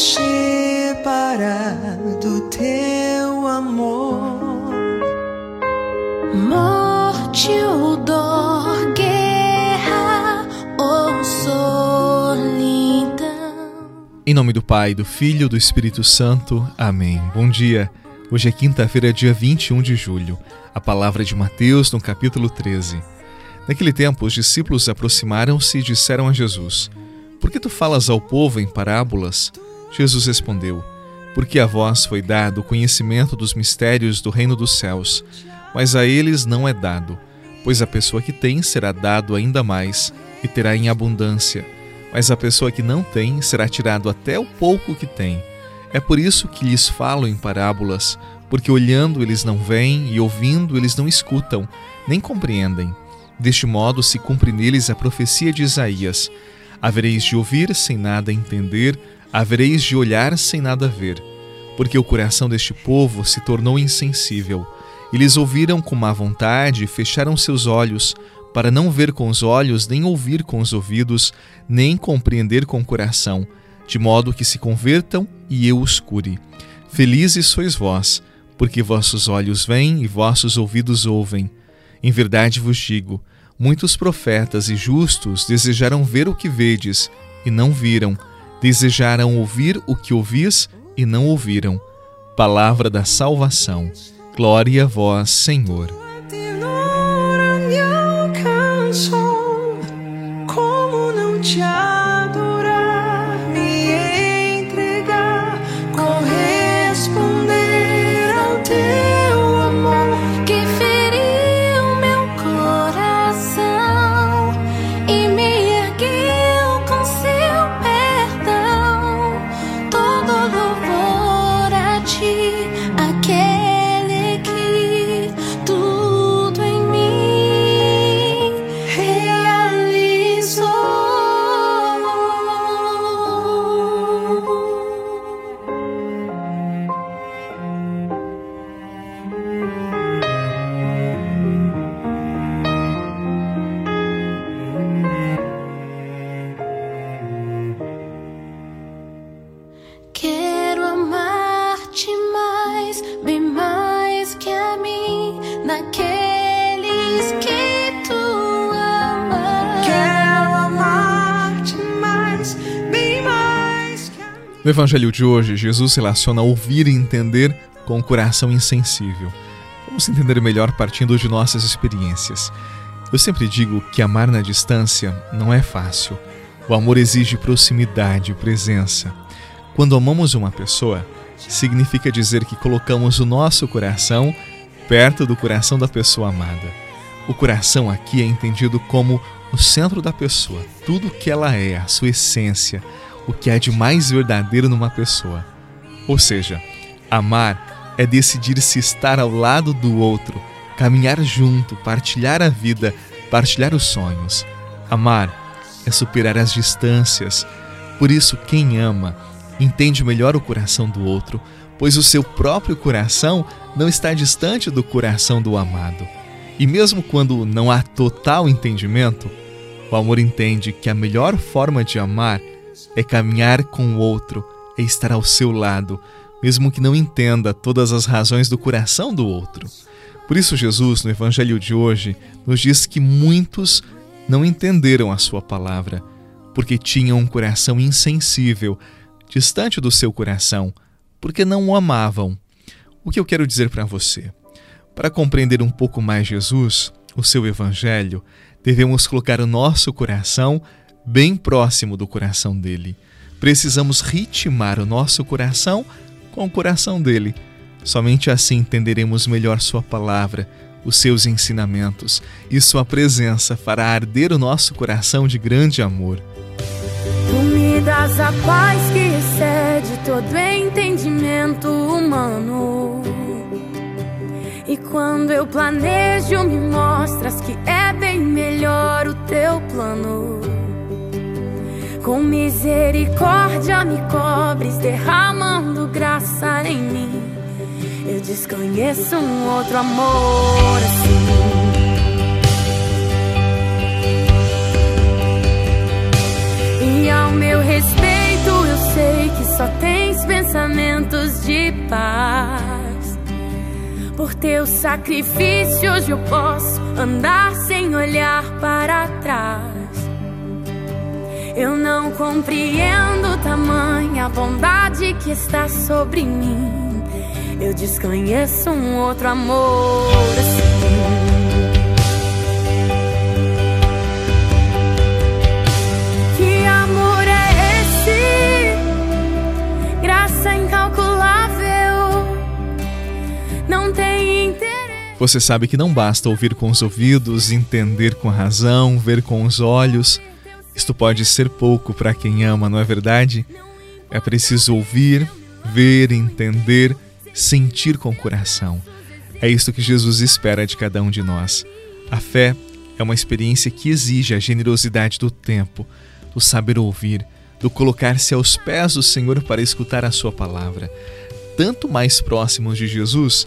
separar do teu amor. Morte ou dor, guerra ou solidão. Em nome do Pai, do Filho e do Espírito Santo. Amém. Bom dia. Hoje é quinta-feira, dia 21 de julho. A palavra de Mateus, no capítulo 13. Naquele tempo, os discípulos aproximaram-se e disseram a Jesus: Por que tu falas ao povo em parábolas? Jesus respondeu: Porque a vós foi dado o conhecimento dos mistérios do reino dos céus, mas a eles não é dado, pois a pessoa que tem será dado ainda mais e terá em abundância, mas a pessoa que não tem será tirado até o pouco que tem. É por isso que lhes falo em parábolas, porque olhando eles não veem e ouvindo eles não escutam, nem compreendem. Deste modo se cumpre neles a profecia de Isaías: Havereis de ouvir sem nada entender, havereis de olhar sem nada ver. Porque o coração deste povo se tornou insensível. Eles ouviram com má vontade e fecharam seus olhos, para não ver com os olhos, nem ouvir com os ouvidos, nem compreender com o coração, de modo que se convertam e eu os cure. Felizes sois vós, porque vossos olhos veem e vossos ouvidos ouvem. Em verdade vos digo: muitos profetas e justos desejaram ver o que vedes e não viram, desejaram ouvir o que ouvis e não ouviram. Palavra da salvação. Glória a vós, Senhor. No Evangelho de hoje, Jesus relaciona ouvir e entender com o coração insensível. Vamos entender melhor partindo de nossas experiências. Eu sempre digo que amar na distância não é fácil. O amor exige proximidade, presença. Quando amamos uma pessoa, significa dizer que colocamos o nosso coração perto do coração da pessoa amada. O coração aqui é entendido como o centro da pessoa, tudo o que ela é, a sua essência, o que há de mais verdadeiro numa pessoa. Ou seja, amar é decidir-se estar ao lado do outro, caminhar junto, partilhar a vida, partilhar os sonhos. Amar é superar as distâncias. Por isso, quem ama entende melhor o coração do outro, pois o seu próprio coração não está distante do coração do amado. E mesmo quando não há total entendimento, o amor entende que a melhor forma de amar é caminhar com o outro, é estar ao seu lado, mesmo que não entenda todas as razões do coração do outro. Por isso, Jesus, no Evangelho de hoje, nos diz que muitos não entenderam a Sua palavra, porque tinham um coração insensível, distante do seu coração, porque não o amavam. O que eu quero dizer para você? Para compreender um pouco mais Jesus, o seu Evangelho, devemos colocar o nosso coração bem próximo do coração dele. Precisamos ritmar o nosso coração com o coração dele. Somente assim entenderemos melhor Sua palavra, os seus ensinamentos e Sua presença fará arder o nosso coração de grande amor. Tu me das a paz que excede todo entendimento humano. E quando eu planejo, me mostras que é bem melhor o teu plano. Com misericórdia me cobres, derramando graça em mim. Eu desconheço um outro amor assim. E ao meu respeito, eu sei que só tens pensamentos de paz. Por teu sacrifício hoje eu posso andar sem olhar para trás. Eu não compreendo tamanha bondade que está sobre mim. Eu desconheço um outro amor assim. Você sabe que não basta ouvir com os ouvidos, entender com a razão, ver com os olhos. Isto pode ser pouco para quem ama, não é verdade? É preciso ouvir, ver, entender, sentir com o coração. É isto que Jesus espera de cada um de nós. A fé é uma experiência que exige a generosidade do tempo, do saber ouvir, do colocar-se aos pés do Senhor para escutar a Sua palavra. Tanto mais próximos de Jesus,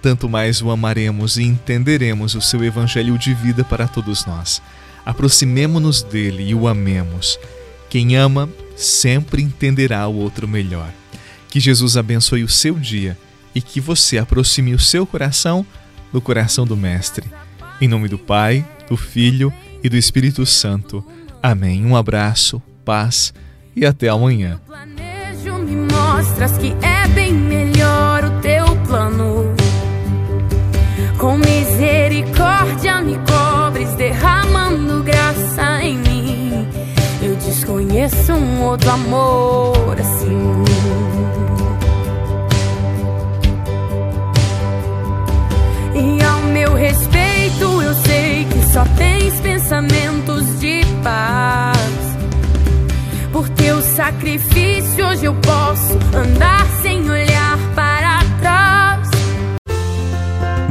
tanto mais o amaremos e entenderemos o seu evangelho de vida para todos nós. Aproximemo-nos dele e o amemos. Quem ama sempre entenderá o outro melhor. Que Jesus abençoe o seu dia e que você aproxime o seu coração do coração do Mestre. Em nome do Pai, do Filho e do Espírito Santo. Amém. Um abraço, paz e até amanhã. Desconheço um outro amor assim. E ao meu respeito, eu sei que só tens pensamentos de paz. Por teu sacrifício, hoje eu posso